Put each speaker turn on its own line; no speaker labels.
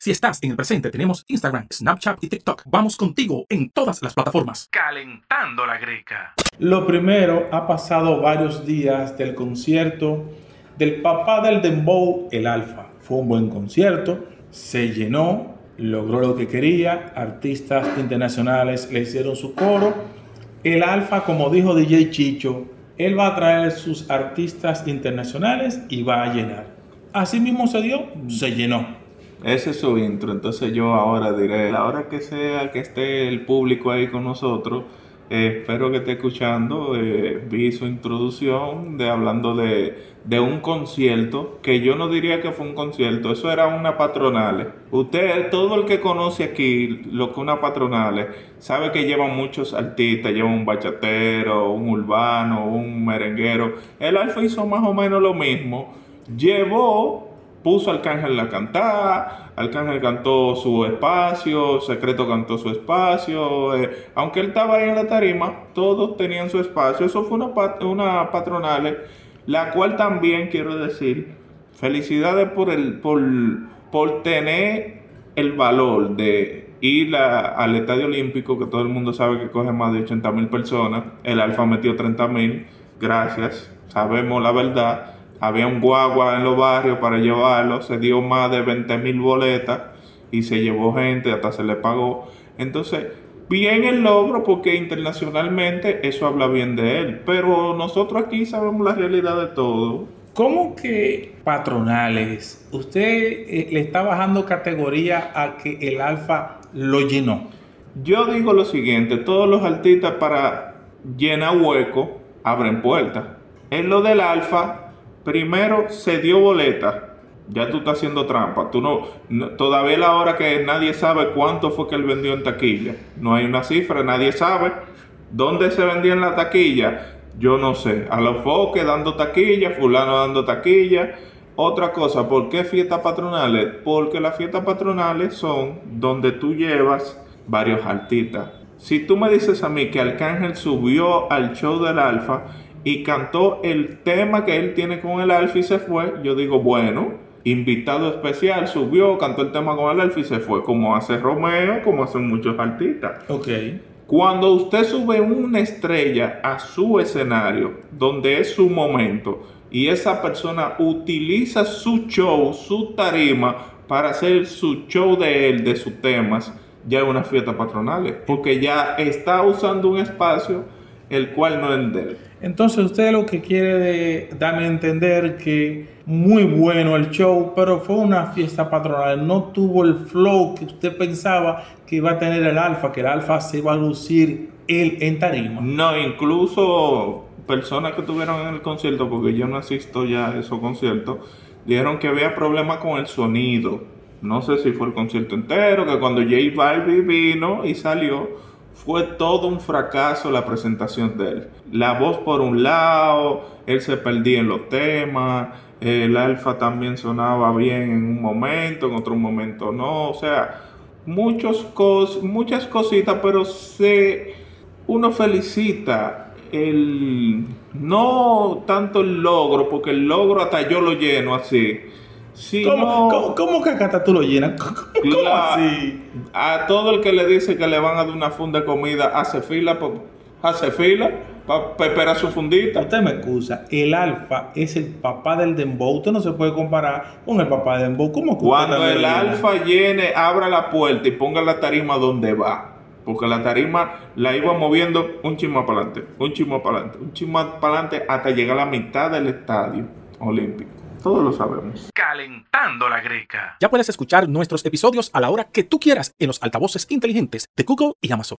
Si estás en el presente, tenemos Instagram, Snapchat y TikTok. Vamos contigo en todas las plataformas.
Calentando la greca.
Lo primero, ha pasado varios días del concierto del papá del Dembow, el Alfa. Fue un buen concierto, se llenó, logró lo que quería, artistas internacionales le hicieron su coro. El Alfa, como dijo DJ Chicho, él va a traer sus artistas internacionales y va a llenar. Así mismo se dio, se llenó.
Ese es su intro, entonces yo ahora diré, la hora que sea que esté el público ahí con nosotros, eh, espero que esté escuchando, eh, vi su introducción de hablando de, de, un concierto, que yo no diría que fue un concierto, eso era una patronal. Usted, todo el que conoce aquí lo que una patronal, sabe que llevan muchos artistas, lleva un bachatero, un urbano, un merenguero. El Alfa hizo más o menos lo mismo, llevó puso Arcángel a cantar, Arcángel cantó su espacio, Secreto cantó su espacio, eh, aunque él estaba ahí en la tarima, todos tenían su espacio, eso fue una, una patronal, la cual también quiero decir, felicidades por, el, por, por tener el valor de ir al Estadio Olímpico, que todo el mundo sabe que coge más de 80 mil personas, el Alfa metió 30 mil, gracias, sabemos la verdad había un guagua en los barrios para llevarlo, se dio más de 20 mil boletas y se llevó gente, hasta se le pagó. Entonces, bien el logro porque internacionalmente eso habla bien de él, pero nosotros aquí sabemos la realidad de todo.
¿Cómo que patronales? Usted eh, le está bajando categoría a que el alfa lo llenó.
Yo digo lo siguiente, todos los artistas para llenar hueco abren puertas. En lo del alfa primero se dio boleta. Ya tú estás haciendo trampa. Tú no, todavía la hora que nadie sabe cuánto fue que él vendió en taquilla. No hay una cifra, nadie sabe dónde se vendía en la taquilla. Yo no sé. A los foques dando taquilla, fulano dando taquilla. Otra cosa, ¿por qué fiestas patronales? Porque las fiestas patronales son donde tú llevas varios artistas. Si tú me dices a mí que Arcángel subió al show del Alfa, y cantó el tema que él tiene con el Alfa y se fue, yo digo, bueno, invitado especial, subió, cantó el tema con el Alfa y se fue, como hace Romeo, como hacen muchos artistas.
Ok.
Cuando usted sube una estrella a su escenario, donde es su momento, y esa persona utiliza su show, su tarima, para hacer su show de él, de sus temas, ya es una fiesta patronal, porque ya está usando un espacio el cual no es de él.
Entonces usted lo que quiere darme a entender que muy bueno el show, pero fue una fiesta patronal, no tuvo el flow que usted pensaba que iba a tener el alfa, que el alfa se iba a lucir él en tarima.
No, incluso personas que estuvieron en el concierto, porque yo no asisto ya a esos conciertos, dijeron que había problemas con el sonido. No sé si fue el concierto entero, que cuando J Balvin vino y salió, fue todo un fracaso la presentación de él. La voz por un lado, él se perdía en los temas, el alfa también sonaba bien en un momento, en otro momento no, o sea, muchas cositas, pero se, uno felicita el, no tanto el logro, porque el logro hasta yo lo lleno así,
¿Cómo, que acá tú lo llenas? ¿Cómo, así?
A todo el que le dice que le van a dar una funda de comida, hace fila, hace fila para esperar su fundita.
Usted me excusa, el alfa es el papá del dembow. Usted no se puede comparar con el papá del dembow. ¿Cómo
Cuando el alfa llene, abra la puerta y ponga la tarima donde va. Porque la tarima la iba moviendo un chismo para adelante, un chismo para adelante, un chismo para adelante hasta llegar a la mitad del estadio olímpico. Todos lo sabemos.
La greca.
Ya puedes escuchar nuestros episodios a la hora que tú quieras en los altavoces inteligentes de Google y Amazon.